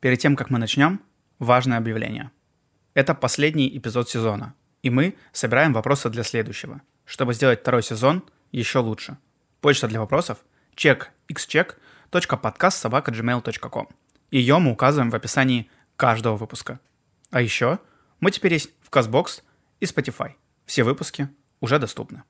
Перед тем, как мы начнем, важное объявление. Это последний эпизод сезона, и мы собираем вопросы для следующего, чтобы сделать второй сезон еще лучше. Почта для вопросов checkxcheck.podcastsobaka.gmail.com. Ее мы указываем в описании каждого выпуска. А еще мы теперь есть в CastBox и Spotify. Все выпуски уже доступны.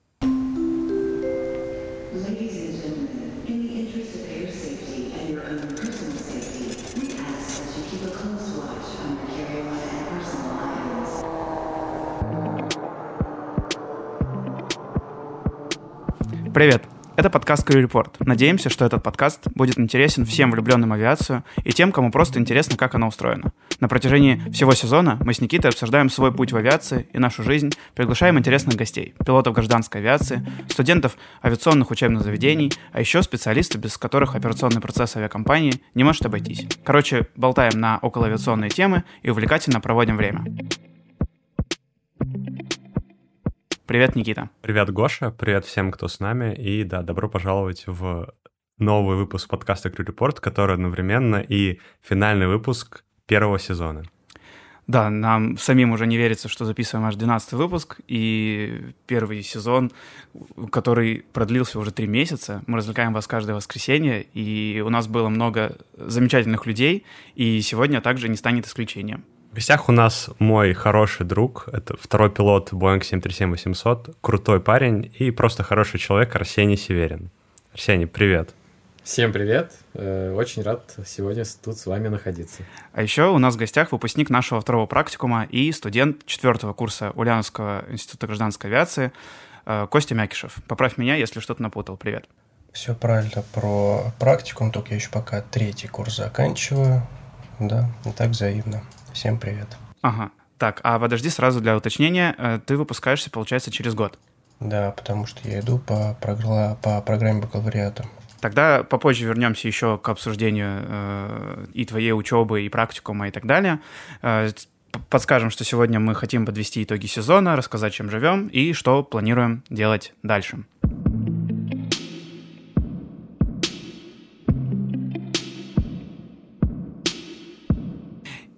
Привет! Это подкаст Crew Report. Надеемся, что этот подкаст будет интересен всем влюбленным в авиацию и тем, кому просто интересно, как она устроена. На протяжении всего сезона мы с Никитой обсуждаем свой путь в авиации и нашу жизнь, приглашаем интересных гостей, пилотов гражданской авиации, студентов авиационных учебных заведений, а еще специалистов, без которых операционный процесс авиакомпании не может обойтись. Короче, болтаем на околоавиационные темы и увлекательно проводим время. Привет, Никита. Привет, Гоша. Привет всем, кто с нами. И да, добро пожаловать в новый выпуск подкаста Crew Report, который одновременно и финальный выпуск первого сезона. Да, нам самим уже не верится, что записываем аж 12 выпуск, и первый сезон, который продлился уже три месяца. Мы развлекаем вас каждое воскресенье, и у нас было много замечательных людей, и сегодня также не станет исключением. В гостях у нас мой хороший друг, это второй пилот Boeing 737-800, крутой парень и просто хороший человек Арсений Северин. Арсений, привет. Всем привет, э, очень рад сегодня тут с вами находиться. А еще у нас в гостях выпускник нашего второго практикума и студент четвертого курса Ульяновского института гражданской авиации э, Костя Мякишев. Поправь меня, если что-то напутал. Привет. Все правильно про практикум, только я еще пока третий курс заканчиваю. Да, и так взаимно. Всем привет. Ага. Так, а подожди сразу для уточнения. Э, ты выпускаешься, получается, через год? Да, потому что я иду по, програ... по программе бакалавриата. Тогда попозже вернемся еще к обсуждению э, и твоей учебы, и практикума, и так далее. Э, подскажем, что сегодня мы хотим подвести итоги сезона, рассказать, чем живем и что планируем делать дальше.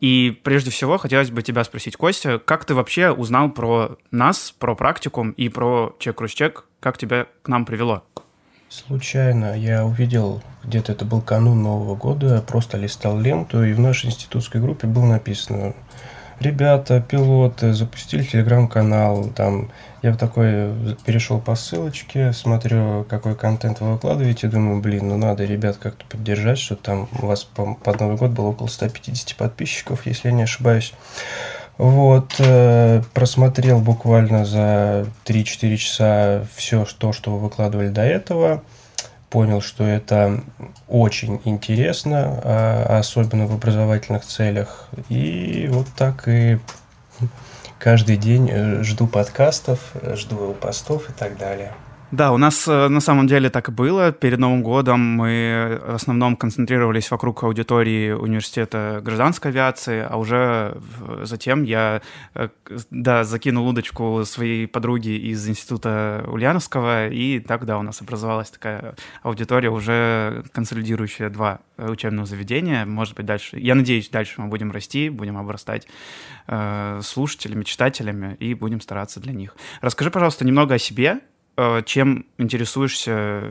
И прежде всего хотелось бы тебя спросить, Костя, как ты вообще узнал про нас, про практикум и про чек-рус-чек? Как тебя к нам привело? Случайно я увидел, где-то это был канун Нового года, просто листал ленту, и в нашей институтской группе было написано ребята, пилоты, запустили телеграм-канал, там, я такой перешел по ссылочке, смотрю, какой контент вы выкладываете, думаю, блин, ну надо ребят как-то поддержать, что там у вас по, под Новый год было около 150 подписчиков, если я не ошибаюсь. Вот, э, просмотрел буквально за 3-4 часа все то, что вы выкладывали до этого понял, что это очень интересно, а, особенно в образовательных целях. И вот так и каждый день э, жду подкастов, жду постов и так далее. Да, у нас э, на самом деле так и было. Перед Новым годом мы в основном концентрировались вокруг аудитории университета гражданской авиации, а уже затем я э, да, закинул удочку своей подруги из института Ульяновского, и так, да, у нас образовалась такая аудитория, уже консолидирующая два учебных заведения. Может быть, дальше, я надеюсь, дальше мы будем расти, будем обрастать э, слушателями, читателями и будем стараться для них. Расскажи, пожалуйста, немного о себе, Э, чем интересуешься,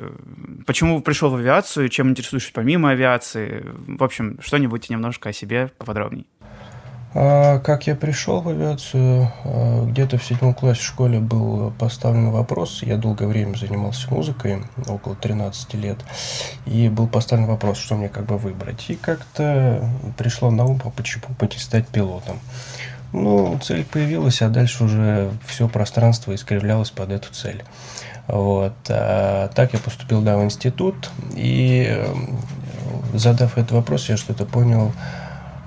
почему пришел в авиацию, чем интересуешься помимо авиации. В общем, что-нибудь немножко о себе поподробнее. А, как я пришел в авиацию, а, где-то в седьмом классе в школе был поставлен вопрос, я долгое время занимался музыкой, около 13 лет, и был поставлен вопрос, что мне как бы выбрать. И как-то пришло на ум, почему бы стать пилотом. Ну, цель появилась, а дальше уже все пространство искривлялось под эту цель. Вот. А так я поступил, да, в институт, и эм, задав этот вопрос, я что-то понял,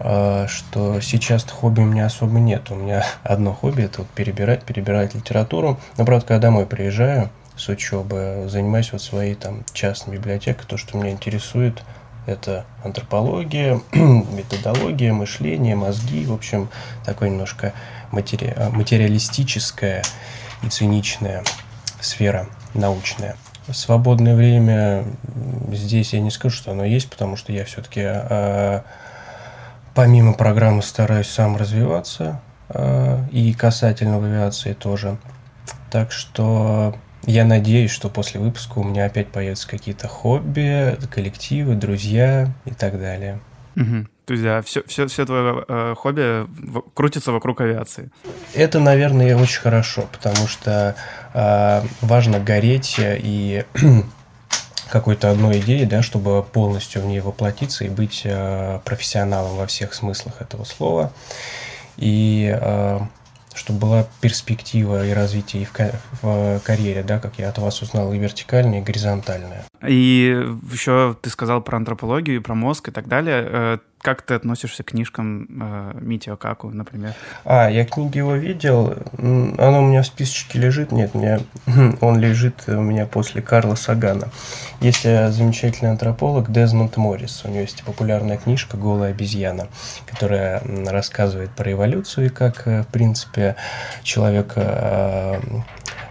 а, что сейчас хобби у меня особо нет. У меня одно хобби – это вот перебирать, перебирать литературу. Но, правда, когда домой приезжаю с учебы, занимаюсь вот своей там частной библиотекой, то, что меня интересует – это антропология, методология, мышление, мозги, в общем, такое немножко матери... материалистическая и циничная сфера научная. Свободное время здесь я не скажу, что оно есть, потому что я все-таки а, помимо программы стараюсь сам развиваться, и касательно авиации тоже. Так что я надеюсь, что после выпуска у меня опять появятся какие-то хобби, коллективы, друзья и так далее. Угу. То есть, да, все, все, все твое э, хобби в, крутится вокруг авиации. Это, наверное, очень хорошо, потому что э, важно гореть и какой-то одной идеи, да, чтобы полностью в ней воплотиться и быть э, профессионалом во всех смыслах этого слова. И э, чтобы была перспектива и развитие и в, в карьере, да, как я от вас узнал, и вертикальная, и горизонтальная. И еще ты сказал про антропологию, про мозг и так далее. Как ты относишься к книжкам э, Митио Каку, например? А, я книги его видел. Оно у меня в списочке лежит. Нет, мне, он лежит у меня после Карла Сагана. Есть э, замечательный антрополог Дезмонд Моррис. У него есть популярная книжка «Голая обезьяна», которая рассказывает про эволюцию и как, э, в принципе, человек э,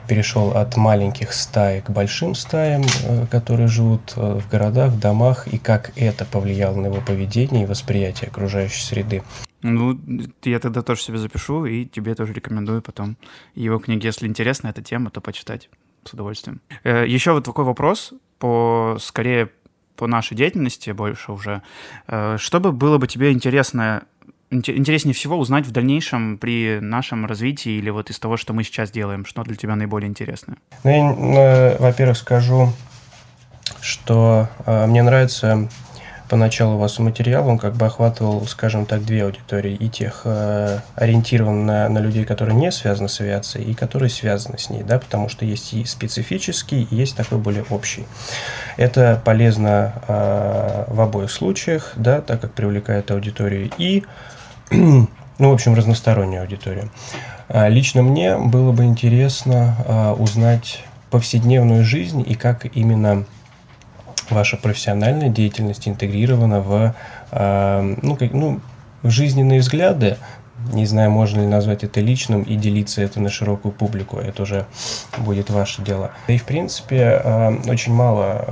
перешел от маленьких стаи к большим стаям, э, которые живут э, в городах, в домах, и как это повлияло на его поведение и восприятие окружающей среды. Ну, я тогда тоже себе запишу, и тебе тоже рекомендую потом его книги. Если интересна эта тема, то почитать с удовольствием. Э, Еще вот такой вопрос, по скорее по нашей деятельности больше уже. Что бы было бы тебе интересно интереснее всего узнать в дальнейшем при нашем развитии или вот из того, что мы сейчас делаем? Что для тебя наиболее интересно? Ну, я, ну, во-первых, скажу, что э, мне нравится поначалу у вас материал, он как бы охватывал, скажем так, две аудитории. И тех э, ориентирован на, на людей, которые не связаны с авиацией, и которые связаны с ней, да, потому что есть и специфический, и есть такой более общий. Это полезно э, в обоих случаях, да, так как привлекает аудиторию и ну, в общем, разностороннюю аудиторию. А, лично мне было бы интересно а, узнать повседневную жизнь и как именно ваша профессиональная деятельность интегрирована в, а, ну, как, ну, жизненные взгляды, не знаю, можно ли назвать это личным и делиться это на широкую публику. Это уже будет ваше дело. И, в принципе, очень мало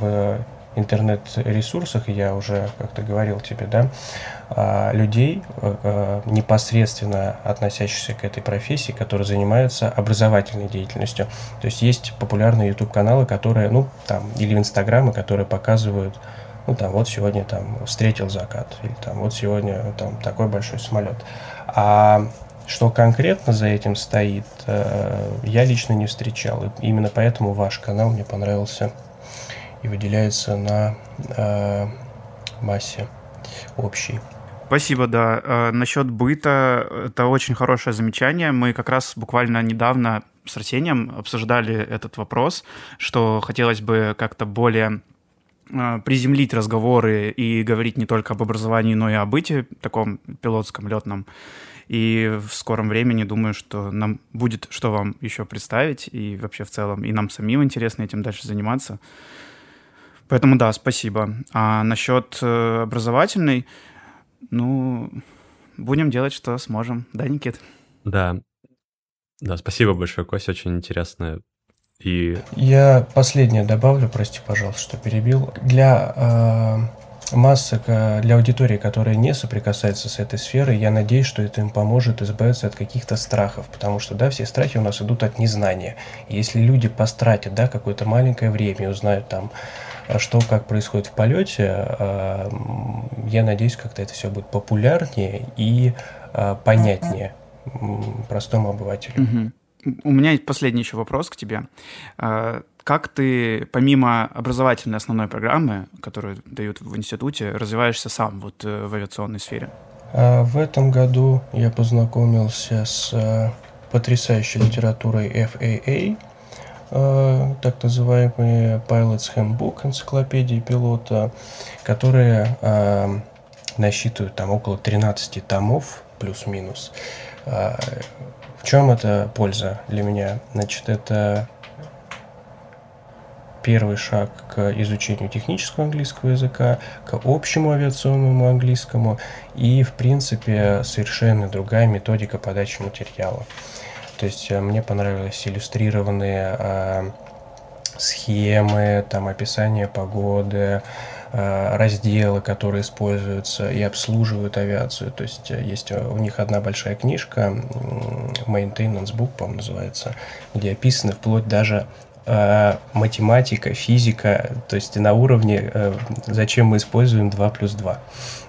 в интернет-ресурсах, я уже как-то говорил тебе, да, а, людей, э, э, непосредственно относящихся к этой профессии, которые занимаются образовательной деятельностью. То есть есть популярные YouTube-каналы, которые, ну, там, или в Инстаграмы, которые показывают, ну, там, вот сегодня там встретил закат, или там, вот сегодня там такой большой самолет. А что конкретно за этим стоит, э, я лично не встречал. И именно поэтому ваш канал мне понравился и выделяется на э, массе общей. Спасибо, да. Э, насчет быта, это очень хорошее замечание. Мы как раз буквально недавно с Арсением обсуждали этот вопрос, что хотелось бы как-то более э, приземлить разговоры и говорить не только об образовании, но и о быте, таком пилотском, летном. И в скором времени думаю, что нам будет что вам еще представить, и вообще в целом, и нам самим интересно этим дальше заниматься. Поэтому да, спасибо. А насчет э, образовательной, ну, будем делать, что сможем. Да, Никит? Да. Да, спасибо большое, Кося, очень интересно. И... Я последнее добавлю, прости, пожалуйста, что перебил. Для э, массы, для аудитории, которая не соприкасается с этой сферой, я надеюсь, что это им поможет избавиться от каких-то страхов, потому что, да, все страхи у нас идут от незнания. И если люди постратят, да, какое-то маленькое время и узнают там что, как происходит в полете, а, я надеюсь, как-то это все будет популярнее и а, понятнее простому обывателю. Угу. У меня есть последний еще вопрос к тебе. Как ты, помимо образовательной основной программы, которую дают в институте, развиваешься сам вот э, в авиационной сфере? В этом году я познакомился с потрясающей литературой FAA, Э, так называемые Pilot's Handbook, энциклопедии пилота, которые э, насчитывают там около 13 томов, плюс-минус. Э, в чем это польза для меня? Значит, это первый шаг к изучению технического английского языка, к общему авиационному английскому и, в принципе, совершенно другая методика подачи материала. То есть э, мне понравились иллюстрированные э, схемы, там описание погоды, э, разделы, которые используются и обслуживают авиацию. То есть э, есть у них одна большая книжка, Maintenance Book, по-моему, называется, где описаны вплоть даже математика, физика, то есть на уровне, зачем мы используем 2 плюс 2.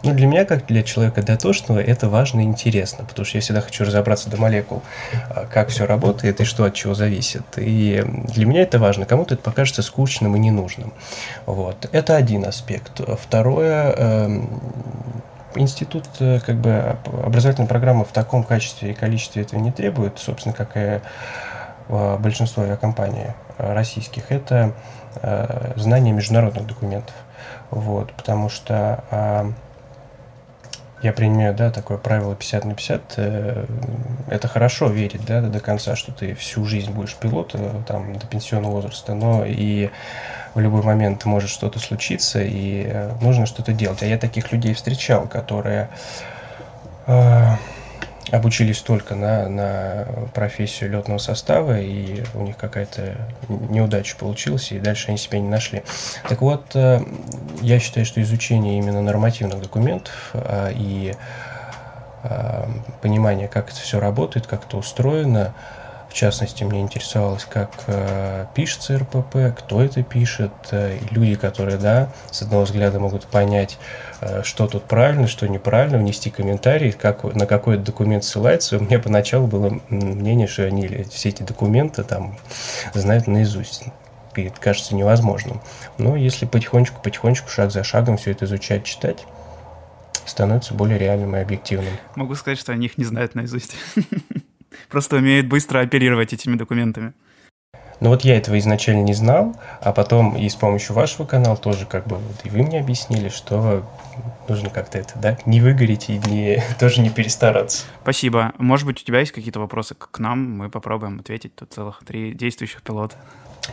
Ну, для меня, как для человека дотошного, это важно и интересно, потому что я всегда хочу разобраться до молекул, э, как все работает и что от чего зависит. И для меня это важно. Кому-то это покажется скучным и ненужным. Вот. Это один аспект. Второе, эм, институт, как бы, образовательной программы в таком качестве и количестве этого не требует, собственно, как и большинство авиакомпаний российских, это э, знание международных документов. Вот, потому что э, я принимаю, да, такое правило 50 на 50. Э, это хорошо верить, да, до конца, что ты всю жизнь будешь пилотом, там, до пенсионного возраста, но и в любой момент может что-то случиться, и э, нужно что-то делать. А я таких людей встречал, которые э, обучились только на, на профессию летного состава, и у них какая-то неудача получилась, и дальше они себя не нашли. Так вот, э, я считаю, что изучение именно нормативных документов а, и а, понимание, как это все работает, как это устроено, частности, мне интересовалось, как э, пишется РПП, кто это пишет, э, люди, которые, да, с одного взгляда могут понять, э, что тут правильно, что неправильно, внести комментарий, как, на какой документ ссылается. У меня поначалу было мнение, что они все эти документы там знают наизусть. И это кажется невозможным. Но если потихонечку, потихонечку, шаг за шагом все это изучать, читать, становится более реальным и объективным. Могу сказать, что они их не знают наизусть. просто умеет быстро оперировать этими документами. Ну вот я этого изначально не знал, а потом и с помощью вашего канала тоже как бы вот и вы мне объяснили, что нужно как-то это, да, не выгореть и не, тоже не перестараться. Спасибо. Может быть, у тебя есть какие-то вопросы к нам? Мы попробуем ответить. Тут целых три действующих пилота.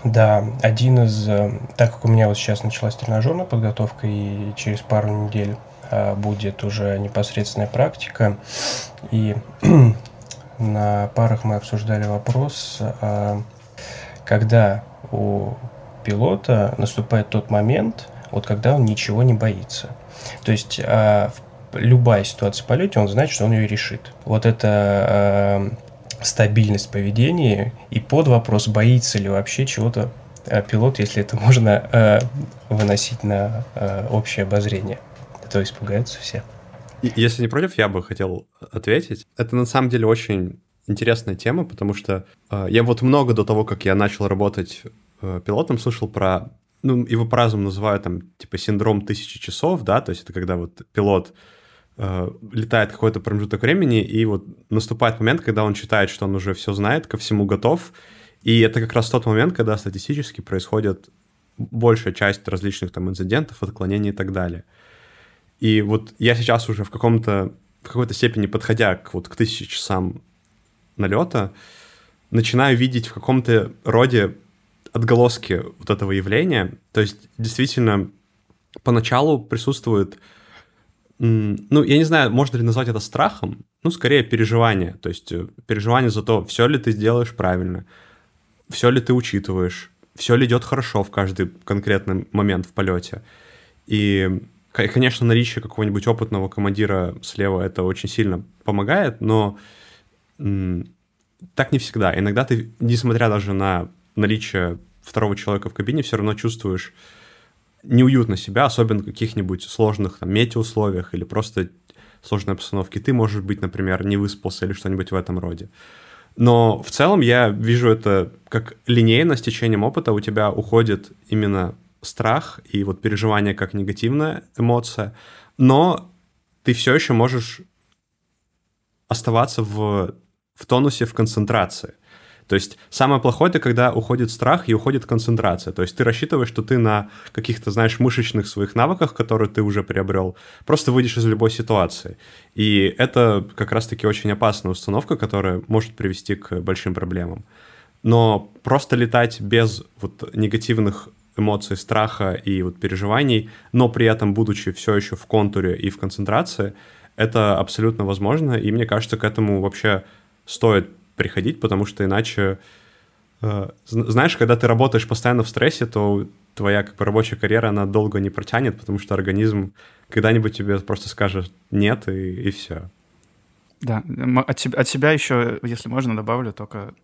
Да, один из... Э, так как у меня вот сейчас началась тренажерная подготовка, и через пару недель а, будет уже непосредственная практика, и на парах мы обсуждали вопрос, а, когда у пилота наступает тот момент, вот когда он ничего не боится. То есть а, любая ситуация в полете, он знает, что он ее решит. Вот это а, стабильность поведения и под вопрос, боится ли вообще чего-то пилот, если это можно выносить на общее обозрение. то испугаются все. Если не против, я бы хотел ответить. Это на самом деле очень интересная тема, потому что э, я вот много до того, как я начал работать э, пилотом, слышал про, ну, его по-разному называют там, типа, синдром тысячи часов, да, то есть это когда вот пилот э, летает какой-то промежуток времени, и вот наступает момент, когда он считает, что он уже все знает, ко всему готов, и это как раз тот момент, когда статистически происходит большая часть различных там инцидентов, отклонений и так далее. И вот я сейчас уже в каком-то в какой-то степени подходя к вот к тысяче часам налета, начинаю видеть в каком-то роде отголоски вот этого явления. То есть действительно поначалу присутствует, ну, я не знаю, можно ли назвать это страхом, ну, скорее переживание. То есть э, переживание за то, все ли ты сделаешь правильно, все ли ты учитываешь, все ли идет хорошо в каждый конкретный момент в полете. И Конечно, наличие какого-нибудь опытного командира слева это очень сильно помогает, но так не всегда. Иногда ты, несмотря даже на наличие второго человека в кабине, все равно чувствуешь неуютно себя, особенно в каких-нибудь сложных там, метеоусловиях или просто сложной обстановке. Ты, может быть, например, не выспался или что-нибудь в этом роде. Но в целом я вижу это как линейно с течением опыта у тебя уходит именно страх и вот переживание как негативная эмоция, но ты все еще можешь оставаться в, в тонусе, в концентрации. То есть самое плохое это когда уходит страх и уходит концентрация. То есть ты рассчитываешь, что ты на каких-то, знаешь, мышечных своих навыках, которые ты уже приобрел, просто выйдешь из любой ситуации. И это как раз-таки очень опасная установка, которая может привести к большим проблемам. Но просто летать без вот негативных эмоций страха и вот переживаний, но при этом будучи все еще в контуре и в концентрации, это абсолютно возможно, и мне кажется, к этому вообще стоит приходить, потому что иначе, э, знаешь, когда ты работаешь постоянно в стрессе, то твоя как бы рабочая карьера, она долго не протянет, потому что организм когда-нибудь тебе просто скажет нет, и, и все. Да, от от себя еще, если можно, добавлю только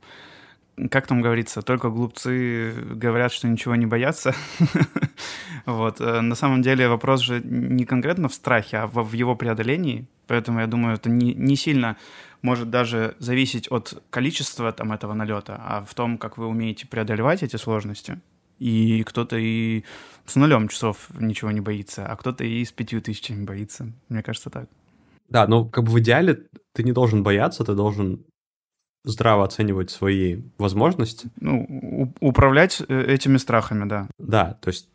как там говорится, только глупцы говорят, что ничего не боятся. вот. Э, на самом деле вопрос же не конкретно в страхе, а в его преодолении. Поэтому я думаю, это не, не сильно может даже зависеть от количества там этого налета, а в том, как вы умеете преодолевать эти сложности. И кто-то и с нулем часов ничего не боится, а кто-то и с пятью тысячами боится. Мне кажется, так. Да, но как бы в идеале ты не должен бояться, ты должен здраво оценивать свои возможности. Ну, управлять э, этими страхами, да. Да, то есть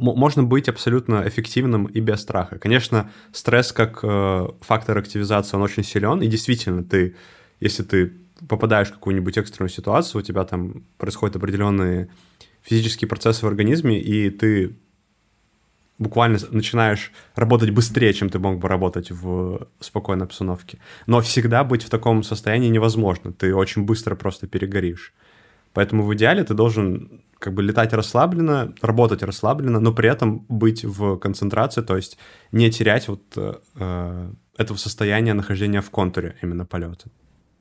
можно быть абсолютно эффективным и без страха. Конечно, стресс как э, фактор активизации, он очень силен, и действительно, ты, если ты попадаешь в какую-нибудь экстренную ситуацию, у тебя там происходят определенные физические процессы в организме, и ты буквально начинаешь работать быстрее, чем ты мог бы работать в спокойной обстановке. Но всегда быть в таком состоянии невозможно. Ты очень быстро просто перегоришь. Поэтому в идеале ты должен как бы летать расслабленно, работать расслабленно, но при этом быть в концентрации, то есть не терять вот э, этого состояния нахождения в контуре именно полета.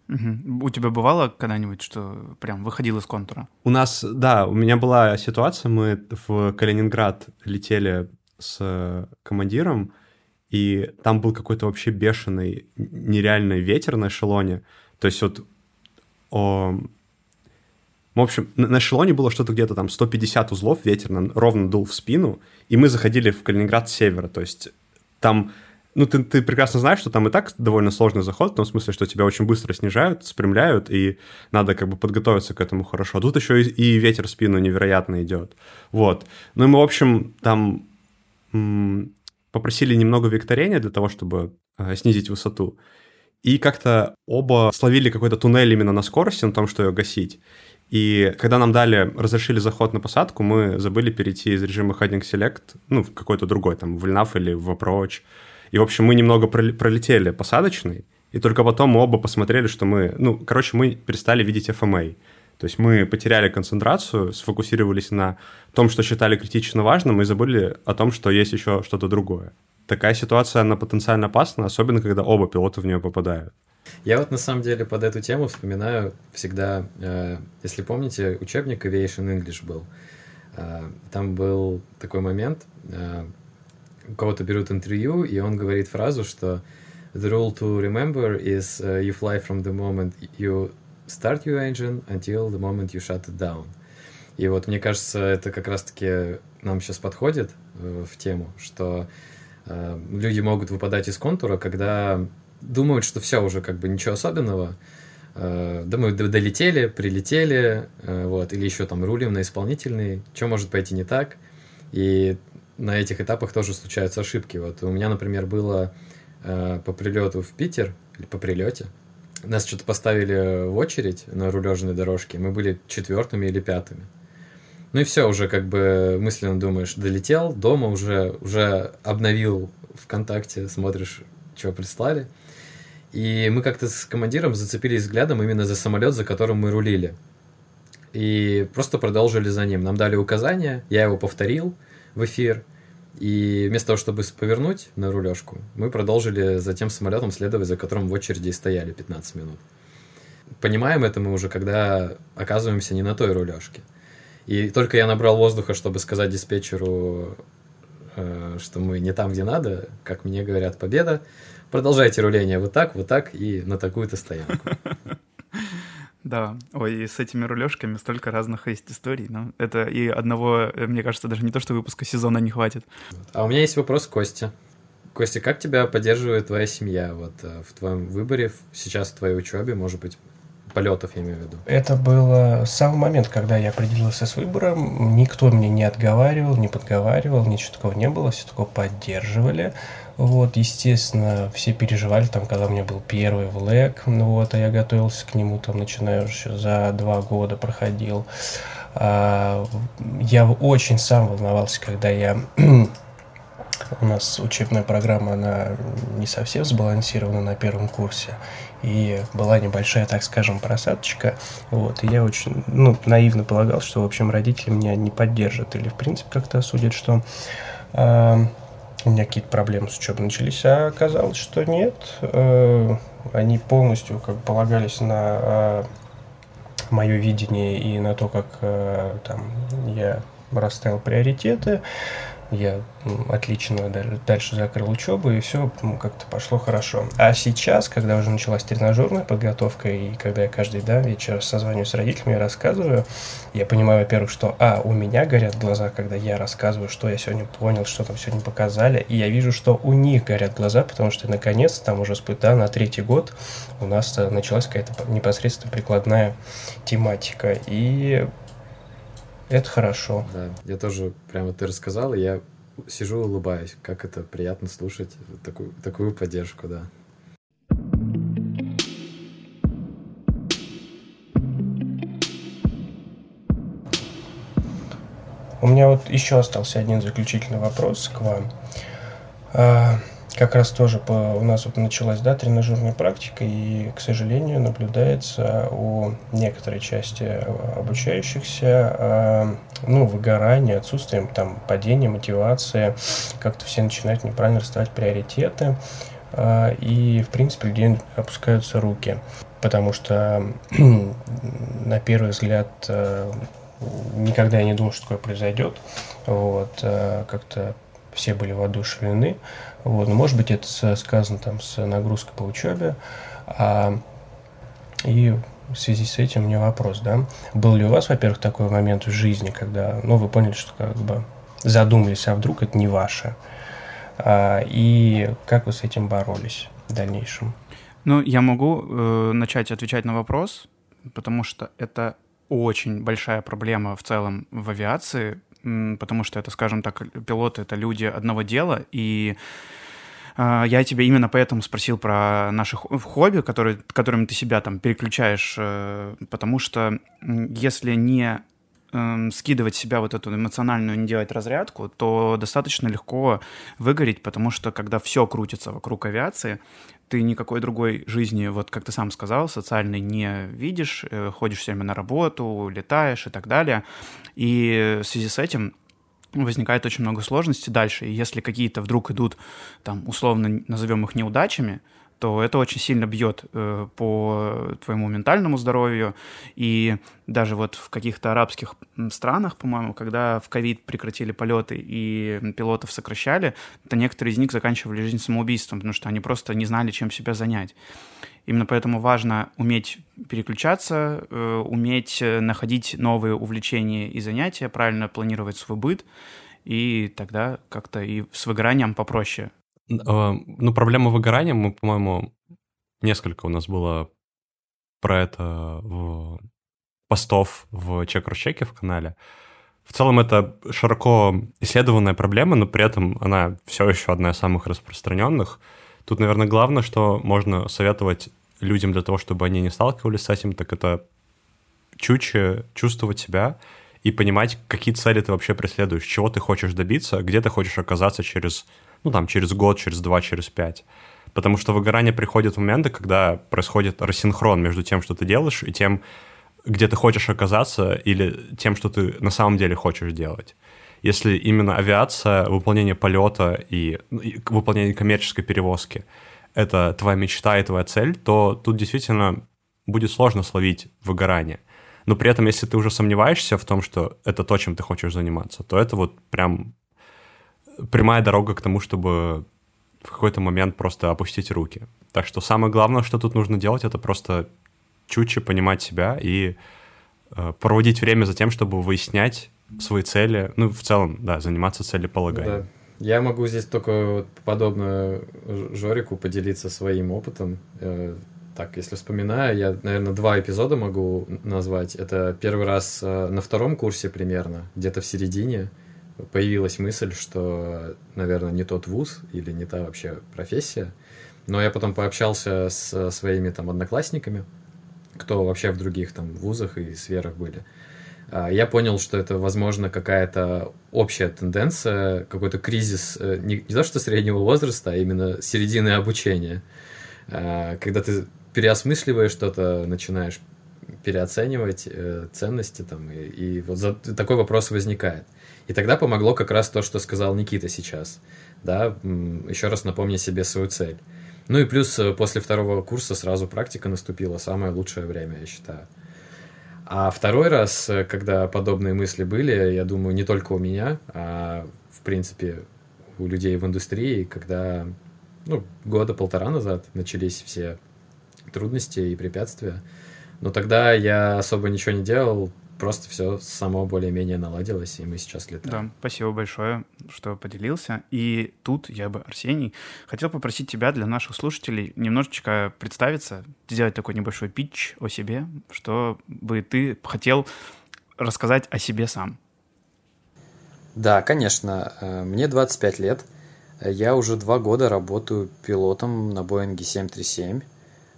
Угу. У тебя бывало когда-нибудь, что прям выходил из контура? У нас, да, у меня была ситуация, мы в Калининград летели с командиром, и там был какой-то вообще бешеный, нереальный ветер на эшелоне. То есть вот... О, в общем, на, на эшелоне было что-то где-то там 150 узлов, ветер нам ровно дул в спину, и мы заходили в Калининград с севера. То есть там... Ну, ты, ты прекрасно знаешь, что там и так довольно сложный заход, в том смысле, что тебя очень быстро снижают, спрямляют, и надо как бы подготовиться к этому хорошо. А тут еще и, и ветер в спину невероятно идет. Вот. Ну и мы, в общем, там попросили немного викторения для того, чтобы э, снизить высоту. И как-то оба словили какой-то туннель именно на скорости, на том, что ее гасить. И когда нам дали, разрешили заход на посадку, мы забыли перейти из режима Heading Select, ну, в какой-то другой, там, в LNAV или в Approach. И, в общем, мы немного пролетели посадочный, и только потом мы оба посмотрели, что мы... Ну, короче, мы перестали видеть FMA. То есть мы потеряли концентрацию, сфокусировались на том, что считали критично важным, и забыли о том, что есть еще что-то другое. Такая ситуация, она потенциально опасна, особенно когда оба пилота в нее попадают. Я вот на самом деле под эту тему вспоминаю всегда, э, если помните, учебник Aviation English был. Э, там был такой момент, э, у кого-то берут интервью, и он говорит фразу, что the rule to remember is uh, you fly from the moment you start your engine until the moment you shut it down. И вот мне кажется, это как раз-таки нам сейчас подходит э, в тему, что э, люди могут выпадать из контура, когда думают, что все уже как бы ничего особенного, э, думают, долетели, прилетели, э, вот, или еще там рулим на исполнительный, что может пойти не так, и на этих этапах тоже случаются ошибки. Вот у меня, например, было э, по прилету в Питер, или по прилете, нас что-то поставили в очередь на рулежной дорожке, мы были четвертыми или пятыми. Ну и все, уже как бы мысленно думаешь, долетел, дома уже, уже обновил ВКонтакте, смотришь, что прислали. И мы как-то с командиром зацепились взглядом именно за самолет, за которым мы рулили. И просто продолжили за ним. Нам дали указания, я его повторил в эфир – и вместо того, чтобы повернуть на рулежку, мы продолжили за тем самолетом следовать, за которым в очереди стояли 15 минут. Понимаем это мы уже, когда оказываемся не на той рулежке. И только я набрал воздуха, чтобы сказать диспетчеру, э, что мы не там, где надо, как мне говорят, победа. Продолжайте руление вот так, вот так и на такую-то стоянку. Да, ой, и с этими рулежками столько разных есть историй. Но это и одного, э, мне кажется, даже не то, что выпуска сезона не хватит. А у меня есть вопрос к Косте. Костя, как тебя поддерживает твоя семья вот э, в твоем выборе, сейчас в твоей учебе, может быть, полетов, я имею в виду? Это было с самого момента, когда я определился с выбором. Никто мне не отговаривал, не подговаривал, ничего такого не было, все такое поддерживали. Вот, естественно, все переживали, там, когда у меня был первый влэк, ну вот, а я готовился к нему, там, начиная еще за два года проходил. А, я очень сам волновался, когда я у нас учебная программа, она не совсем сбалансирована на первом курсе, и была небольшая, так скажем, просадочка, вот, и я очень, ну, наивно полагал, что, в общем, родители меня не поддержат, или, в принципе, как-то осудят, что э, у меня какие-то проблемы с учебой начались, а оказалось, что нет, э, они полностью, как полагались на э, мое видение и на то, как э, там я расставил приоритеты, я отлично дальше закрыл учебу, и все как-то пошло хорошо. А сейчас, когда уже началась тренажерная подготовка, и когда я каждый да, вечер созваниваюсь с родителями и рассказываю, я понимаю, во-первых, что, а, у меня горят глаза, когда я рассказываю, что я сегодня понял, что там сегодня показали, и я вижу, что у них горят глаза, потому что, наконец, там уже спыта на третий год у нас э, началась какая-то непосредственно прикладная тематика, и это хорошо. Да, я тоже прямо ты рассказал, и я сижу и улыбаюсь. Как это приятно слушать такую, такую поддержку, да. У меня вот еще остался один заключительный вопрос к вам. Как раз тоже по, у нас вот началась да, тренажерная практика, и, к сожалению, наблюдается у некоторой части обучающихся э, ну, выгорание, отсутствие там, падения, мотивации, как-то все начинают неправильно расставлять приоритеты, э, и, в принципе, людей опускаются руки, потому что, на первый взгляд, э, никогда я не думал, что такое произойдет, вот, э, как-то все были воодушевлены. Вот. Но, может быть, это сказано там с нагрузкой по учебе. А, и в связи с этим у меня вопрос, да, был ли у вас, во-первых, такой момент в жизни, когда, ну, вы поняли, что как бы задумались, а вдруг это не ваше, а, и как вы с этим боролись в дальнейшем? Ну, я могу э, начать отвечать на вопрос, потому что это очень большая проблема в целом в авиации, потому что это, скажем так, пилоты — это люди одного дела, и а, я тебя именно поэтому спросил про наши хобби, которые, которыми ты себя там переключаешь, э, потому что если не эм, скидывать себя вот эту эмоциональную, не делать разрядку, то достаточно легко выгореть, потому что когда все крутится вокруг авиации, ты никакой другой жизни, вот как ты сам сказал, социальной не видишь, э, ходишь все время на работу, летаешь и так далее. И в связи с этим возникает очень много сложностей дальше. И если какие-то вдруг идут, там, условно назовем их неудачами, то это очень сильно бьет э, по твоему ментальному здоровью. И даже вот в каких-то арабских странах, по-моему, когда в ковид прекратили полеты и пилотов сокращали, то некоторые из них заканчивали жизнь самоубийством, потому что они просто не знали, чем себя занять. Именно поэтому важно уметь переключаться, э, уметь э, находить новые увлечения и занятия, правильно планировать свой быт, и тогда как-то и с выгоранием попроще ну, проблема выгорания, мы, по-моему, несколько у нас было про это в постов в чек-чеке в канале. В целом это широко исследованная проблема, но при этом она все еще одна из самых распространенных. Тут, наверное, главное, что можно советовать людям для того, чтобы они не сталкивались с этим, так это чуче чувствовать себя и понимать, какие цели ты вообще преследуешь, чего ты хочешь добиться, где ты хочешь оказаться через ну, там, через год, через два, через пять. Потому что выгорание приходит в моменты, когда происходит рассинхрон между тем, что ты делаешь, и тем, где ты хочешь оказаться, или тем, что ты на самом деле хочешь делать. Если именно авиация, выполнение полета и, и выполнение коммерческой перевозки — это твоя мечта и твоя цель, то тут действительно будет сложно словить выгорание. Но при этом, если ты уже сомневаешься в том, что это то, чем ты хочешь заниматься, то это вот прям прямая дорога к тому, чтобы в какой-то момент просто опустить руки. Так что самое главное, что тут нужно делать, это просто чуть-чуть понимать себя и э, проводить время за тем, чтобы выяснять свои цели, ну, в целом, да, заниматься целеполаганием. Да. Я могу здесь только вот подобно Жорику поделиться своим опытом. Э, так, если вспоминаю, я, наверное, два эпизода могу назвать. Это первый раз э, на втором курсе примерно, где-то в середине появилась мысль, что, наверное, не тот вуз или не та вообще профессия. Но я потом пообщался с своими там одноклассниками, кто вообще в других там вузах и сферах были. А, я понял, что это, возможно, какая-то общая тенденция, какой-то кризис э, не, не то что среднего возраста, а именно середины обучения. А, когда ты переосмысливаешь что-то, начинаешь переоценивать э, ценности там, и, и вот за, такой вопрос возникает. И тогда помогло как раз то, что сказал Никита сейчас. Да, еще раз напомни себе свою цель. Ну и плюс э, после второго курса сразу практика наступила, самое лучшее время, я считаю. А второй раз, э, когда подобные мысли были, я думаю, не только у меня, а в принципе у людей в индустрии, когда ну, года полтора назад начались все трудности и препятствия. Но тогда я особо ничего не делал, просто все само более-менее наладилось, и мы сейчас летаем. Да, спасибо большое, что поделился. И тут я бы, Арсений, хотел попросить тебя для наших слушателей немножечко представиться, сделать такой небольшой питч о себе, что бы ты хотел рассказать о себе сам. Да, конечно. Э, мне 25 лет. Я уже два года работаю пилотом на Боинге 737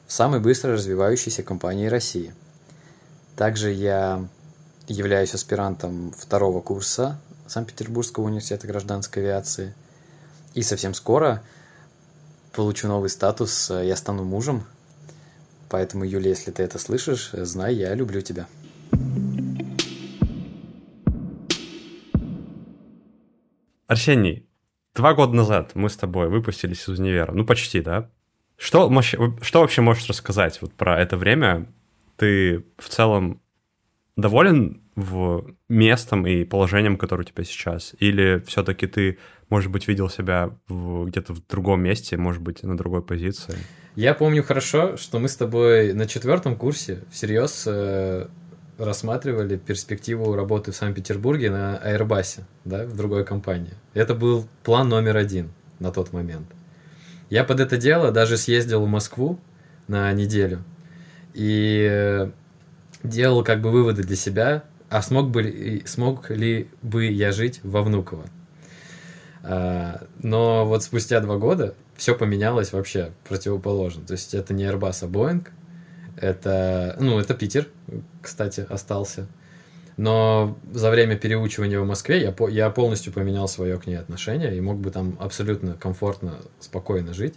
в самой быстро развивающейся компании России. Также я являюсь аспирантом второго курса Санкт-Петербургского университета гражданской авиации. И совсем скоро получу новый статус, я стану мужем. Поэтому, Юля, если ты это слышишь, знай, я люблю тебя. Арсений, два года назад мы с тобой выпустились из универа. Ну, почти, да? Что, что вообще можешь рассказать вот про это время? Ты в целом доволен в местом и положением, которое у тебя сейчас? Или все-таки ты, может быть, видел себя в, где-то в другом месте, может быть, на другой позиции? Я помню хорошо, что мы с тобой на четвертом курсе всерьез э, рассматривали перспективу работы в Санкт-Петербурге на Airbus, да, в другой компании. Это был план номер один на тот момент. Я под это дело даже съездил в Москву на неделю и э, делал как бы выводы для себя, а смог, бы, смог ли бы я жить во Внуково. А, но вот спустя два года все поменялось вообще противоположно. То есть это не Airbus, а Boeing. Это, ну, это Питер, кстати, остался. Но за время переучивания в Москве я, я полностью поменял свое к ней отношение и мог бы там абсолютно комфортно, спокойно жить.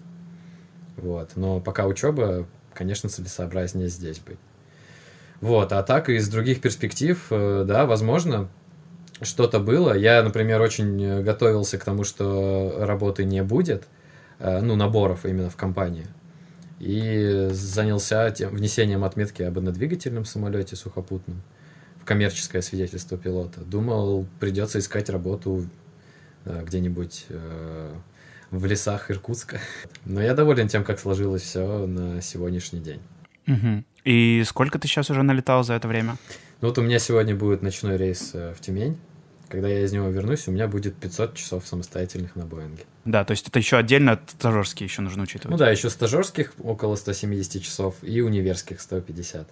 Вот. Но пока учеба, конечно, целесообразнее здесь быть. Вот, а так из других перспектив, э, да, возможно, что-то было. Я, например, очень готовился к тому, что работы не будет, э, ну, наборов именно в компании. И занялся тем, внесением отметки об однодвигательном самолете сухопутном в коммерческое свидетельство пилота. Думал, придется искать работу э, где-нибудь в лесах Иркутска. Но я доволен тем, как сложилось все на сегодняшний день. Угу. И сколько ты сейчас уже налетал за это время? Ну вот у меня сегодня будет ночной рейс э, в Тюмень. Когда я из него вернусь, у меня будет 500 часов самостоятельных на Боинге. Да, то есть это еще отдельно стажерские еще нужно учитывать. Ну да, еще стажерских около 170 часов и универских 150.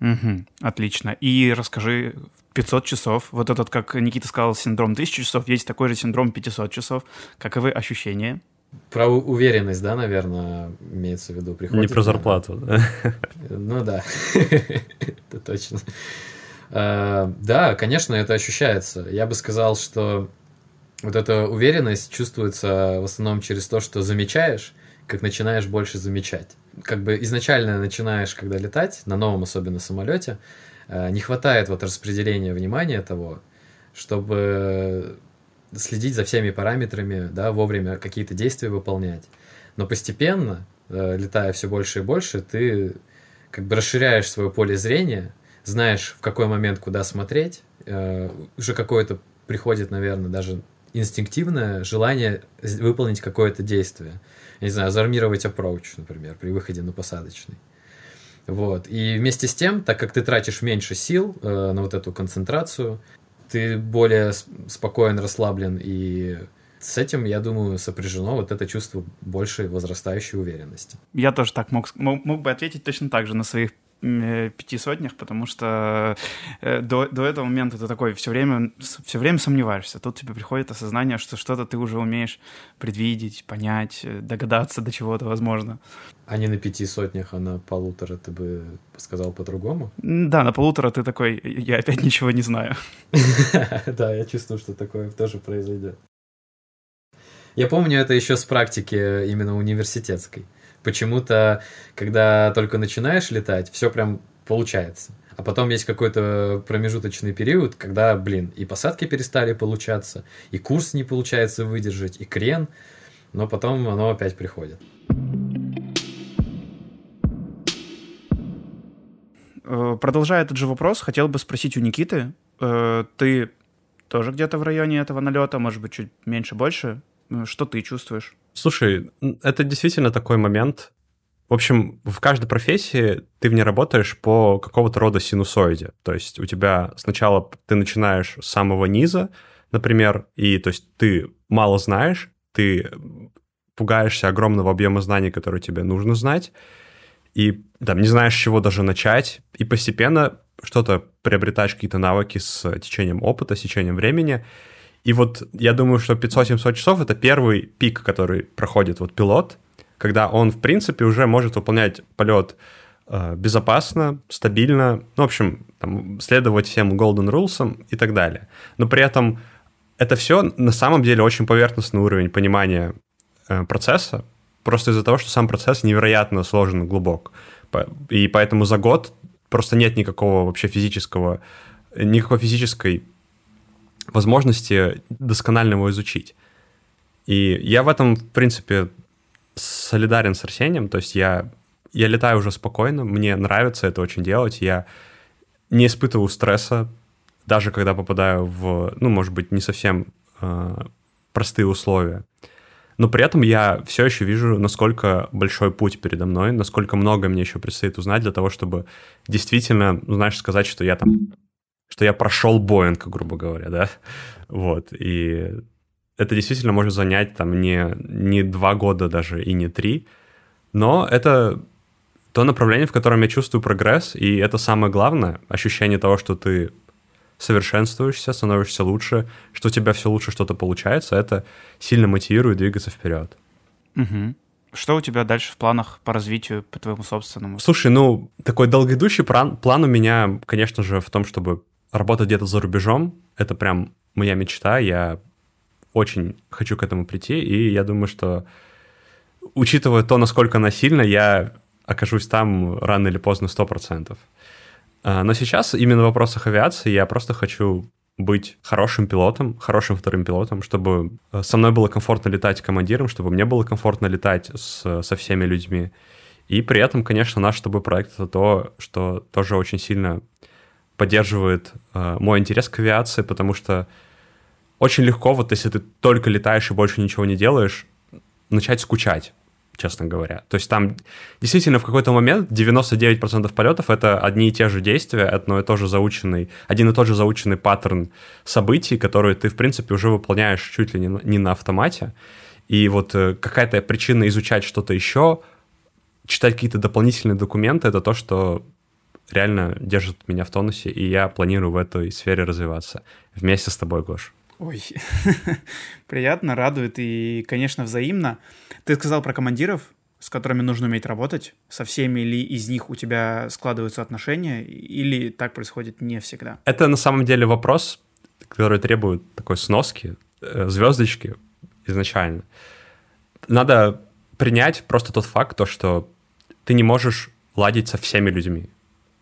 Угу, отлично. И расскажи, 500 часов, вот этот, как Никита сказал, синдром 1000 часов, есть такой же синдром 500 часов. Каковы ощущения? Про уверенность, да, наверное, имеется в виду. Приходит, Не про зарплату, да? Ну да, это точно. А, да, конечно, это ощущается. Я бы сказал, что вот эта уверенность чувствуется в основном через то, что замечаешь, как начинаешь больше замечать. Как бы изначально начинаешь, когда летать, на новом особенно самолете, а, не хватает вот распределения внимания того, чтобы следить за всеми параметрами, да, вовремя какие-то действия выполнять. Но постепенно, э, летая все больше и больше, ты как бы расширяешь свое поле зрения, знаешь, в какой момент куда смотреть, э, уже какое-то приходит, наверное, даже инстинктивное желание выполнить какое-то действие. Я не знаю, зармировать approach, например, при выходе на посадочный. Вот. И вместе с тем, так как ты тратишь меньше сил э, на вот эту концентрацию, ты более спокоен, расслаблен, и с этим, я думаю, сопряжено вот это чувство большей возрастающей уверенности. Я тоже так мог, мог, мог бы ответить точно так же на своих пяти сотнях, потому что э, до, до этого момента ты такой все время, все время сомневаешься. Тут тебе приходит осознание, что что-то ты уже умеешь предвидеть, понять, э, догадаться до чего-то возможно. А не на пяти сотнях, а на полутора ты бы сказал по-другому? Да, на полутора ты такой, я опять ничего не знаю. Да, я чувствую, что такое тоже произойдет. Я помню это еще с практики именно университетской. Почему-то, когда только начинаешь летать, все прям получается. А потом есть какой-то промежуточный период, когда, блин, и посадки перестали получаться, и курс не получается выдержать, и крен, но потом оно опять приходит. Э, продолжая этот же вопрос, хотел бы спросить у Никиты. Э, ты тоже где-то в районе этого налета, может быть, чуть меньше, больше? Ну, что ты чувствуешь? Слушай, это действительно такой момент. В общем, в каждой профессии ты в ней работаешь по какого-то рода синусоиде. То есть у тебя сначала ты начинаешь с самого низа, например, и то есть ты мало знаешь, ты пугаешься огромного объема знаний, которые тебе нужно знать, и там не знаешь, с чего даже начать, и постепенно что-то приобретаешь какие-то навыки с течением опыта, с течением времени, и вот я думаю, что 500-700 часов — это первый пик, который проходит вот пилот, когда он, в принципе, уже может выполнять полет э, безопасно, стабильно, ну, в общем, там, следовать всем golden rules и так далее. Но при этом это все на самом деле очень поверхностный уровень понимания э, процесса, просто из-за того, что сам процесс невероятно сложен и глубок. И поэтому за год просто нет никакого вообще физического, никакой физической возможности досконально его изучить. И я в этом, в принципе, солидарен с Арсением, то есть я, я летаю уже спокойно, мне нравится это очень делать, я не испытываю стресса, даже когда попадаю в, ну, может быть, не совсем э, простые условия. Но при этом я все еще вижу, насколько большой путь передо мной, насколько много мне еще предстоит узнать для того, чтобы действительно, ну, знаешь, сказать, что я там что я прошел Боинг, грубо говоря, да, вот, и это действительно может занять там не, не два года даже и не три, но это то направление, в котором я чувствую прогресс, и это самое главное, ощущение того, что ты совершенствуешься, становишься лучше, что у тебя все лучше что-то получается, это сильно мотивирует двигаться вперед. Угу. Что у тебя дальше в планах по развитию, по твоему собственному? Слушай, ну, такой долгоидущий план, план у меня, конечно же, в том, чтобы работать где-то за рубежом — это прям моя мечта. Я очень хочу к этому прийти, и я думаю, что, учитывая то, насколько она сильна, я окажусь там рано или поздно 100%. А, но сейчас именно в вопросах авиации я просто хочу быть хорошим пилотом, хорошим вторым пилотом, чтобы э, со мной было комфортно летать командиром, чтобы мне было комфортно летать с, со всеми людьми. И при этом, конечно, наш с тобой проект — это то, что тоже очень сильно поддерживает э, мой интерес к авиации, потому что очень легко, вот если ты только летаешь и больше ничего не делаешь, начать скучать, честно говоря. То есть там действительно в какой-то момент 99% полетов — это одни и те же действия, одно и то же заученный, один и тот же заученный паттерн событий, которые ты, в принципе, уже выполняешь чуть ли не, на автомате. И вот э, какая-то причина изучать что-то еще, читать какие-то дополнительные документы — это то, что реально держит меня в тонусе, и я планирую в этой сфере развиваться вместе с тобой, Гош. Ой, приятно, радует и, конечно, взаимно. Ты сказал про командиров, с которыми нужно уметь работать. Со всеми ли из них у тебя складываются отношения, или так происходит не всегда? Это на самом деле вопрос, который требует такой сноски, э, звездочки изначально. Надо принять просто тот факт, то, что ты не можешь ладить со всеми людьми.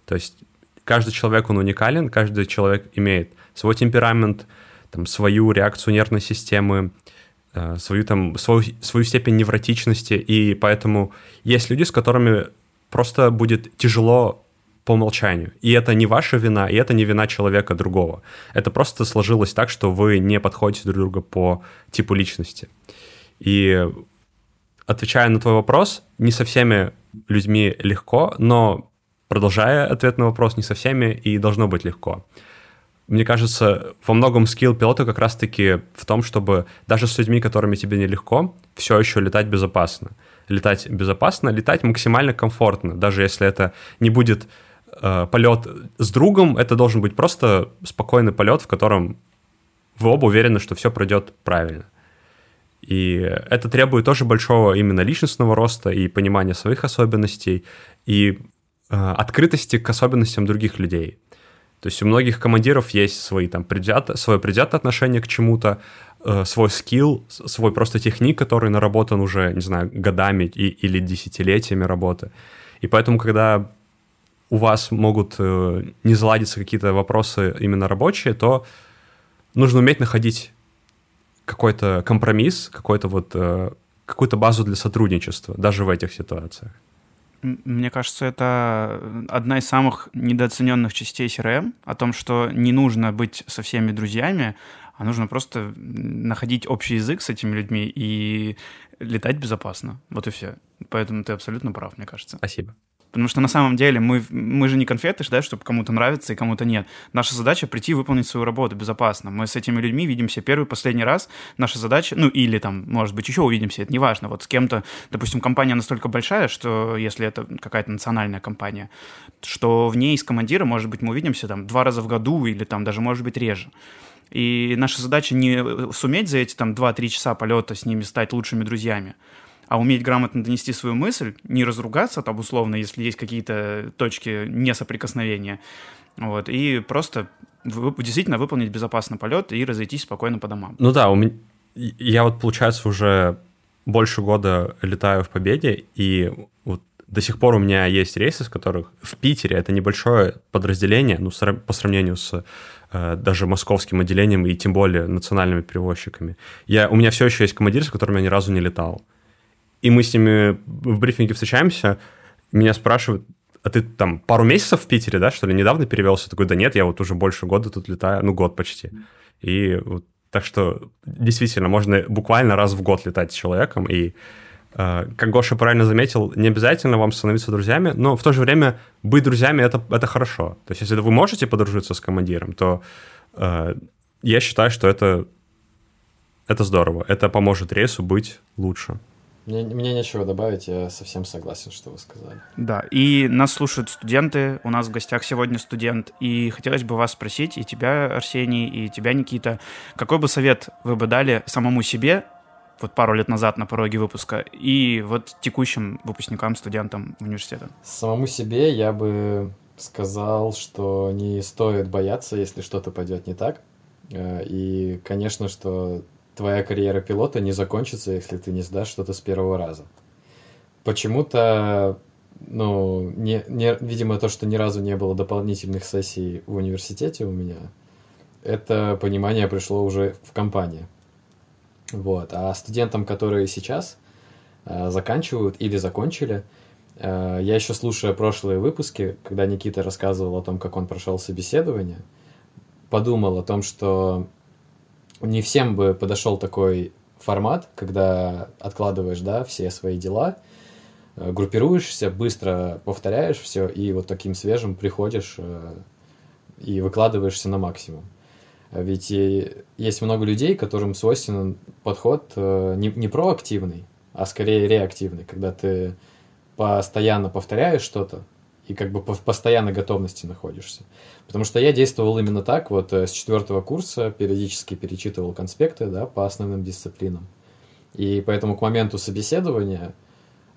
То есть каждый человек, он уникален, каждый человек имеет свой темперамент, там, свою реакцию нервной системы, э, свою, там, свою, свою степень невротичности, и поэтому есть люди, с которыми просто будет тяжело по умолчанию. И это не ваша вина, и это не вина человека другого. Это просто сложилось так, что вы не подходите друг друга по типу личности. И отвечая на твой вопрос, не со всеми людьми легко, но Продолжая ответ на вопрос, не со всеми и должно быть легко. Мне кажется, во многом скилл пилота как раз-таки в том, чтобы даже с людьми, которыми тебе нелегко, все еще летать безопасно. летать безопасно, летать максимально комфортно, даже если это не будет э, полет с другом, это должен быть просто спокойный полет, в котором вы оба уверены, что все пройдет правильно. И это требует тоже большого именно личностного роста и понимания своих особенностей, и открытости к особенностям других людей. То есть у многих командиров есть свои там предвзято, свое предвзятое отношение к чему-то, э, свой скилл, свой просто техник, который наработан уже, не знаю, годами и, или десятилетиями работы. И поэтому, когда у вас могут э, не заладиться какие-то вопросы именно рабочие, то нужно уметь находить какой-то компромисс, какой-то вот э, какую-то базу для сотрудничества, даже в этих ситуациях. Мне кажется, это одна из самых недооцененных частей CRM, о том, что не нужно быть со всеми друзьями, а нужно просто находить общий язык с этими людьми и летать безопасно. Вот и все. Поэтому ты абсолютно прав, мне кажется. Спасибо. Потому что на самом деле мы, мы же не конфеты, да, чтобы кому-то нравится и кому-то нет. Наша задача прийти и выполнить свою работу безопасно. Мы с этими людьми видимся первый, последний раз. Наша задача, ну или там, может быть, еще увидимся, это неважно. Вот с кем-то, допустим, компания настолько большая, что если это какая-то национальная компания, что в ней с командиром, может быть, мы увидимся там два раза в году или там даже, может быть, реже. И наша задача не суметь за эти там 2-3 часа полета с ними стать лучшими друзьями, а уметь грамотно донести свою мысль, не разругаться там условно, если есть какие-то точки несоприкосновения, вот, и просто действительно выполнить безопасный полет и разойтись спокойно по домам. Ну да, у меня, я вот, получается, уже больше года летаю в Победе, и вот до сих пор у меня есть рейсы, с которых в Питере это небольшое подразделение, ну, по сравнению с э, даже московским отделением и тем более национальными перевозчиками. Я, у меня все еще есть командир, с которым я ни разу не летал и мы с ними в брифинге встречаемся, меня спрашивают, а ты там пару месяцев в Питере, да, что ли, недавно перевелся? Такой, да нет, я вот уже больше года тут летаю, ну, год почти. И вот, так что действительно можно буквально раз в год летать с человеком, и э, как Гоша правильно заметил, не обязательно вам становиться друзьями, но в то же время быть друзьями это, это хорошо. То есть, если вы можете подружиться с командиром, то э, я считаю, что это, это здорово. Это поможет рейсу быть лучше. Мне, мне нечего добавить, я совсем согласен, что вы сказали. Да, и нас слушают студенты, у нас в гостях сегодня студент, и хотелось бы вас спросить, и тебя, Арсений, и тебя, Никита, какой бы совет вы бы дали самому себе вот пару лет назад на пороге выпуска и вот текущим выпускникам, студентам университета? Самому себе я бы сказал, что не стоит бояться, если что-то пойдет не так. Э, и, конечно, что твоя карьера пилота не закончится, если ты не сдашь что-то с первого раза. Почему-то, ну, не, не, видимо, то, что ни разу не было дополнительных сессий в университете у меня, это понимание пришло уже в компании. Вот. А студентам, которые сейчас э, заканчивают или закончили, э, я еще слушая прошлые выпуски, когда Никита рассказывал о том, как он прошел собеседование, подумал о том, что не всем бы подошел такой формат, когда откладываешь, да, все свои дела, э, группируешься, быстро повторяешь все, и вот таким свежим приходишь э, и выкладываешься на максимум. А ведь есть много людей, которым свойственен подход э, не, не проактивный, а скорее реактивный, когда ты постоянно повторяешь что-то, и как бы в постоянной готовности находишься. Потому что я действовал именно так, вот э, с четвертого курса периодически перечитывал конспекты, да, по основным дисциплинам. И поэтому к моменту собеседования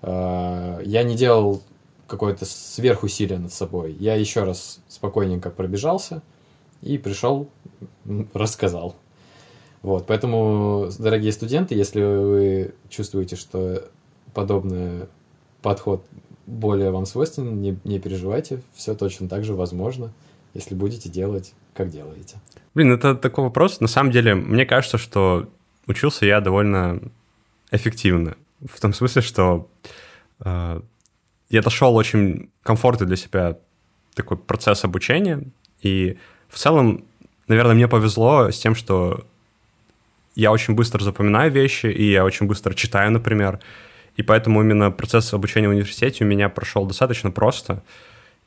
э, я не делал какое-то сверхусилие над собой. Я еще раз спокойненько пробежался и пришел, рассказал. Вот, поэтому, дорогие студенты, если вы чувствуете, что подобный подход более вам свойственен, не, не переживайте, все точно так же возможно, если будете делать, как делаете. Блин, это такой вопрос. На самом деле, мне кажется, что учился я довольно эффективно. В том смысле, что э, я дошел очень комфортный для себя такой процесс обучения. И в целом, наверное, мне повезло с тем, что я очень быстро запоминаю вещи, и я очень быстро читаю, например. И поэтому именно процесс обучения в университете у меня прошел достаточно просто.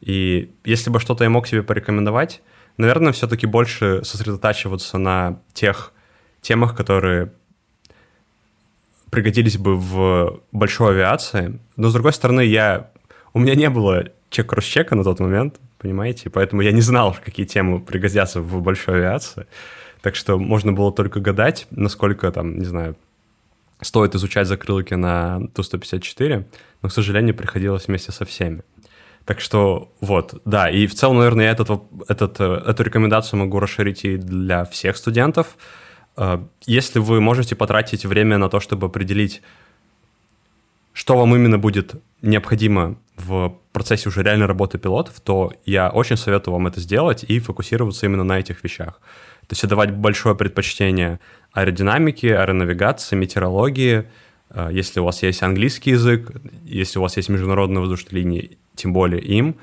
И если бы что-то я мог себе порекомендовать, наверное, все-таки больше сосредотачиваться на тех темах, которые пригодились бы в большой авиации. Но, с другой стороны, я... у меня не было чек-кросс-чека на тот момент, понимаете? Поэтому я не знал, какие темы пригодятся в большой авиации. Так что можно было только гадать, насколько там, не знаю, стоит изучать закрылки на Ту-154, но, к сожалению, приходилось вместе со всеми. Так что вот, да, и в целом, наверное, я этот, этот, э, эту рекомендацию могу расширить и для всех студентов. Э, если вы можете потратить время на то, чтобы определить, что вам именно будет необходимо в процессе уже реальной работы пилотов, то я очень советую вам это сделать и фокусироваться именно на этих вещах. То есть отдавать большое предпочтение аэродинамике, аэронавигации, метеорологии, э, если у вас есть английский язык, если у вас есть международные воздушные линии, тем более им.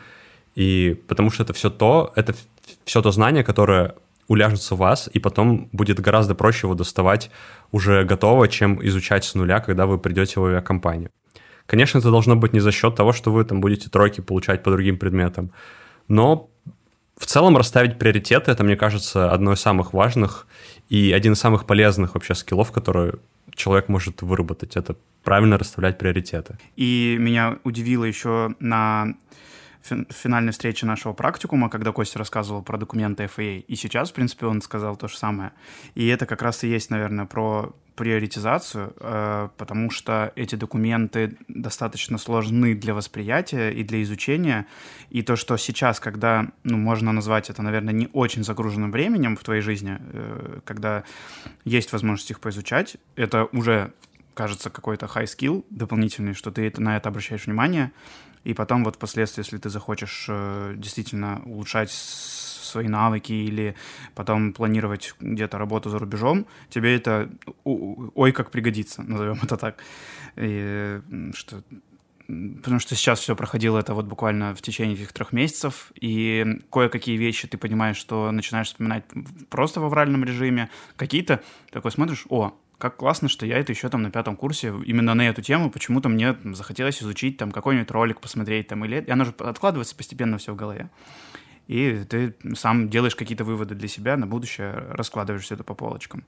И потому что это все то, это все то знание, которое уляжется в вас, и потом будет гораздо проще его доставать уже готово, чем изучать с нуля, когда вы придете в авиакомпанию. Конечно, это должно быть не за счет того, что вы там будете тройки получать по другим предметам, но в целом расставить приоритеты, это, мне кажется, одно из самых важных и один из самых полезных вообще скиллов, которые человек может выработать. Это правильно расставлять приоритеты. И меня удивило еще на финальной встрече нашего практикума, когда Костя рассказывал про документы FAA. И сейчас, в принципе, он сказал то же самое. И это как раз и есть, наверное, про приоритизацию, э, потому что эти документы достаточно сложны для восприятия и для изучения. И то, что сейчас, когда, ну, можно назвать это, наверное, не очень загруженным временем в твоей жизни, э, когда есть возможность их поизучать, это уже кажется какой-то high skill дополнительный, что ты на это обращаешь внимание, и потом вот впоследствии, если ты захочешь э, действительно улучшать свои навыки или потом планировать где-то работу за рубежом, тебе это ой как пригодится, назовем это так. И, что потому что сейчас все проходило это вот буквально в течение этих трех месяцев, и кое-какие вещи ты понимаешь, что начинаешь вспоминать просто в авральном режиме, какие-то такой смотришь, о, как классно, что я это еще там на пятом курсе именно на эту тему почему-то мне захотелось изучить там какой-нибудь ролик посмотреть там или и оно же откладывается постепенно все в голове. И ты сам делаешь какие-то выводы для себя на будущее раскладываешь все это по полочкам.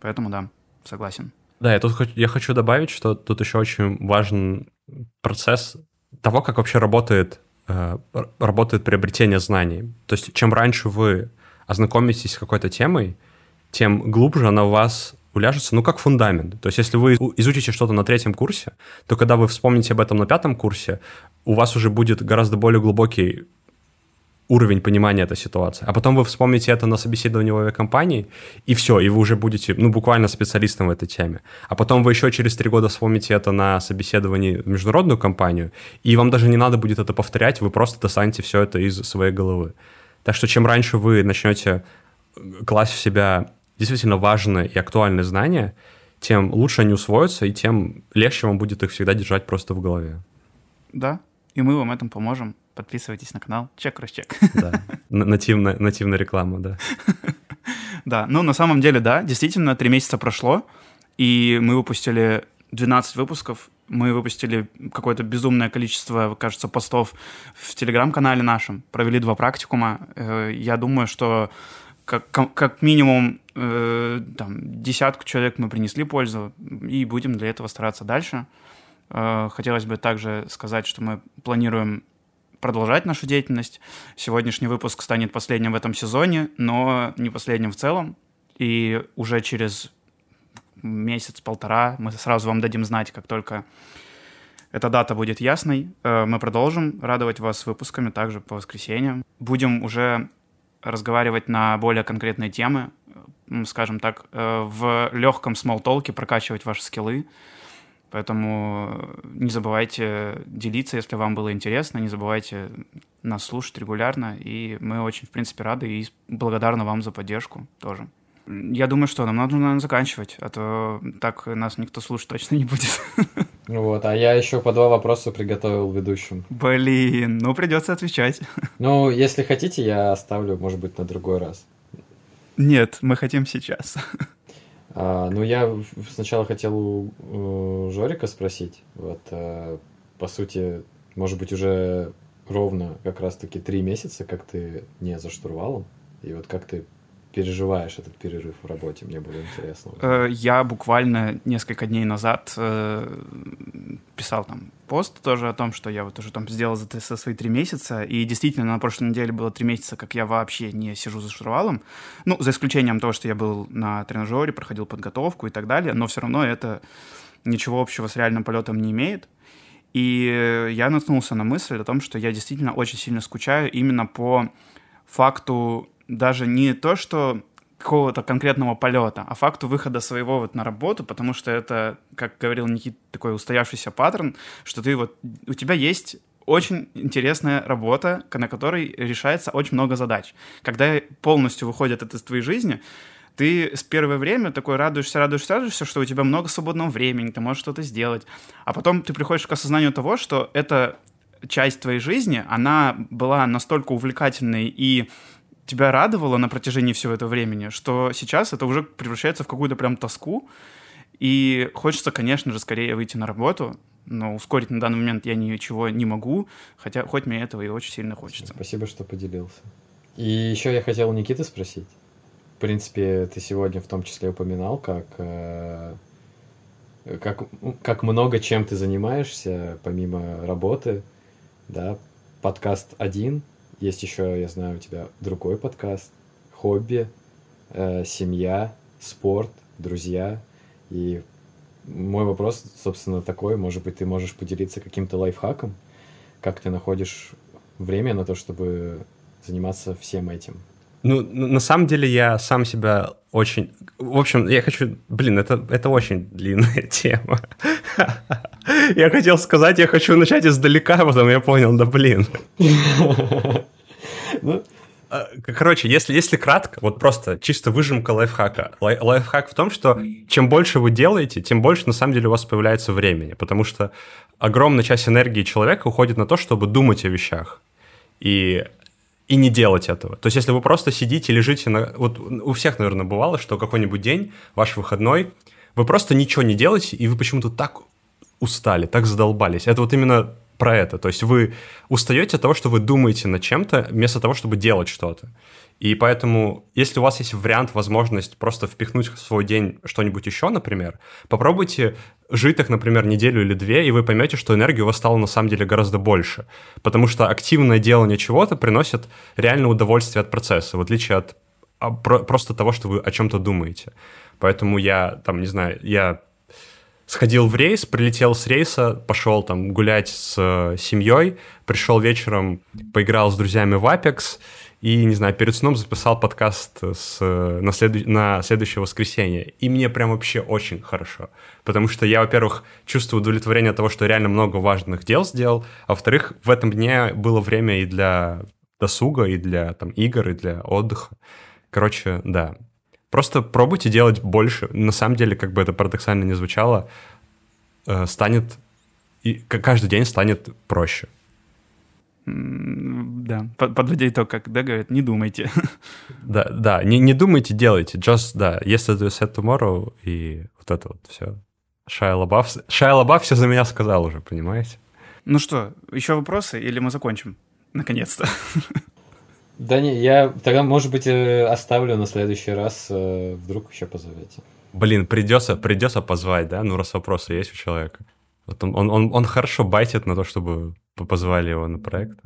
Поэтому да согласен. Да я тут я хочу добавить что тут еще очень важен процесс того как вообще работает э, работает приобретение знаний. То есть чем раньше вы ознакомитесь с какой-то темой тем глубже она у вас уляжется, ну, как фундамент. То есть, если вы изучите что-то на третьем курсе, то когда вы вспомните об этом на пятом курсе, у вас уже будет гораздо более глубокий уровень понимания этой ситуации. А потом вы вспомните это на собеседовании в авиакомпании, и все, и вы уже будете, ну, буквально специалистом в этой теме. А потом вы еще через три года вспомните это на собеседовании в международную компанию, и вам даже не надо будет это повторять, вы просто достанете все это из своей головы. Так что чем раньше вы начнете класть в себя действительно важные и актуальные знания, тем лучше они усвоятся, и тем легче вам будет их всегда держать просто в голове. Да, и мы вам этом поможем. Подписывайтесь на канал Чек Чек. Да, нативная, нативная реклама, да. Да, ну на самом деле, да, действительно, три месяца прошло, и мы выпустили 12 выпусков, мы выпустили какое-то безумное количество, кажется, постов в телеграм-канале нашем, провели два практикума. Э, я думаю, что как, как минимум э, там, десятку человек мы принесли пользу, и будем для этого стараться дальше. Э, хотелось бы также сказать, что мы планируем продолжать нашу деятельность. Сегодняшний выпуск станет последним в этом сезоне, но не последним в целом. И уже через месяц-полтора мы сразу вам дадим знать, как только эта дата будет ясной. Э, мы продолжим радовать вас выпусками также по воскресеньям. Будем уже разговаривать на более конкретные темы, скажем так, э, в легком смолтолке прокачивать ваши скиллы. Поэтому не забывайте делиться, если вам было интересно, не забывайте нас слушать регулярно, и мы очень, в принципе, рады и благодарны вам за поддержку тоже. Я думаю, что нам надо, наверное, заканчивать, а то так нас никто слушать точно не будет. Вот, а я еще по два вопроса приготовил ведущим. Блин, ну придется отвечать. Ну, если хотите, я оставлю, может быть, на другой раз. Нет, мы хотим сейчас. А, ну, я сначала хотел у, у Жорика спросить. Вот, а, по сути, может быть, уже ровно как раз-таки три месяца, как ты не за штурвалом. И вот как ты переживаешь этот перерыв в работе? Мне было интересно. Э, я буквально несколько дней назад э, писал там пост тоже о том, что я вот уже там сделал за, за свои три месяца, и действительно на прошлой неделе было три месяца, как я вообще не сижу за штурвалом, ну, за исключением того, что я был на тренажере, проходил подготовку и так далее, но все равно это ничего общего с реальным полетом не имеет. И я наткнулся на мысль о том, что я действительно очень сильно скучаю именно по факту даже не то, что какого-то конкретного полета, а факту выхода своего вот на работу, потому что это, как говорил Никит, такой устоявшийся паттерн, что ты вот, у тебя есть очень интересная работа, на которой решается очень много задач. Когда полностью выходит это из твоей жизни, ты с первое время такой радуешься, радуешься, радуешься, что у тебя много свободного времени, ты можешь что-то сделать. А потом ты приходишь к осознанию того, что эта часть твоей жизни, она была настолько увлекательной и тебя радовало на протяжении всего этого времени, что сейчас это уже превращается в какую-то прям тоску, и хочется, конечно же, скорее выйти на работу, но ускорить на данный момент я ничего не могу, хотя хоть мне этого и очень сильно хочется. Спасибо, что поделился. И еще я хотел у Никиты спросить. В принципе, ты сегодня в том числе упоминал, как, э, как, как много чем ты занимаешься, помимо работы, да, подкаст один, есть еще, я знаю, у тебя другой подкаст, хобби, э, семья, спорт, друзья. И мой вопрос, собственно, такой, может быть, ты можешь поделиться каким-то лайфхаком, как ты находишь время на то, чтобы заниматься всем этим? Ну, на самом деле я сам себя очень... В общем, я хочу... Блин, это, это очень длинная тема. Я хотел сказать, я хочу начать издалека, а потом я понял, да блин. Ну, а, короче, если, если кратко, вот просто чисто выжимка лайфхака. Лай, лайфхак в том, что чем больше вы делаете, тем больше на самом деле у вас появляется времени, потому что огромная часть энергии человека уходит на то, чтобы думать о вещах. И и не делать этого. То есть, если вы просто сидите, лежите на... Вот у всех, наверное, бывало, что какой-нибудь день, ваш выходной, вы просто ничего не делаете, и вы почему-то так устали, так задолбались. Это вот именно про это. То есть вы устаете от того, что вы думаете над чем-то, вместо того, чтобы делать что-то. И поэтому, если у вас есть вариант, возможность просто впихнуть в свой день что-нибудь еще, например, попробуйте жить так, например, неделю или две, и вы поймете, что энергии у вас стало на самом деле гораздо больше. Потому что активное делание чего-то приносит реальное удовольствие от процесса, в отличие от а, просто того, что вы о чем-то думаете. Поэтому я, там, не знаю, я сходил в рейс, прилетел с рейса, пошел там гулять с э, семьей, пришел вечером, поиграл с друзьями в Apex и, не знаю, перед сном записал подкаст с, на, следу... на следующее воскресенье. И мне прям вообще очень хорошо. Потому что я, во-первых, чувствую удовлетворение от того, что реально много важных дел сделал, а во-вторых, в этом дне было время и для досуга, и для там, игр, и для отдыха. Короче, да, Просто пробуйте делать больше. На самом деле, как бы это парадоксально не звучало, э, станет... И каждый день станет проще. Да, подводя итог, как да, говорят, не думайте. Да, да, не, не думайте, делайте. Just, да, если you said tomorrow, и вот это вот все. Шайа Лабаф, Шайа Лабаф все за меня сказал уже, понимаете? Ну что, еще вопросы или мы закончим? Наконец-то. Да не, я тогда, может быть, э, оставлю на следующий раз, э, вдруг еще позовете. Блин, придется, придется позвать, да? Ну, раз вопросы есть у человека. Вот он, он, он, он хорошо байтит на то, чтобы позвали его на проект.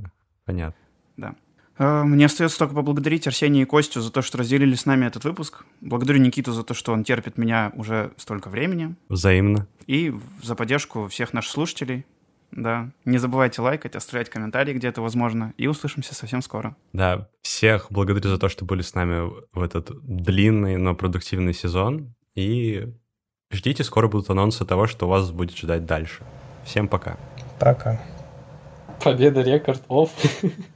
Понятно. Да. Э, мне остается только поблагодарить Арсения и Костю за то, что разделили с нами этот выпуск. Благодарю Никиту за то, что он терпит меня уже столько времени. Взаимно. И за поддержку всех наших слушателей. Да. Не забывайте лайкать, оставлять комментарии, где это возможно. И услышимся совсем скоро. Да. Всех благодарю за то, что были с нами в этот длинный, но продуктивный сезон. И ждите, скоро будут анонсы того, что вас будет ждать дальше. Всем пока. Пока. Победа рекорд оф.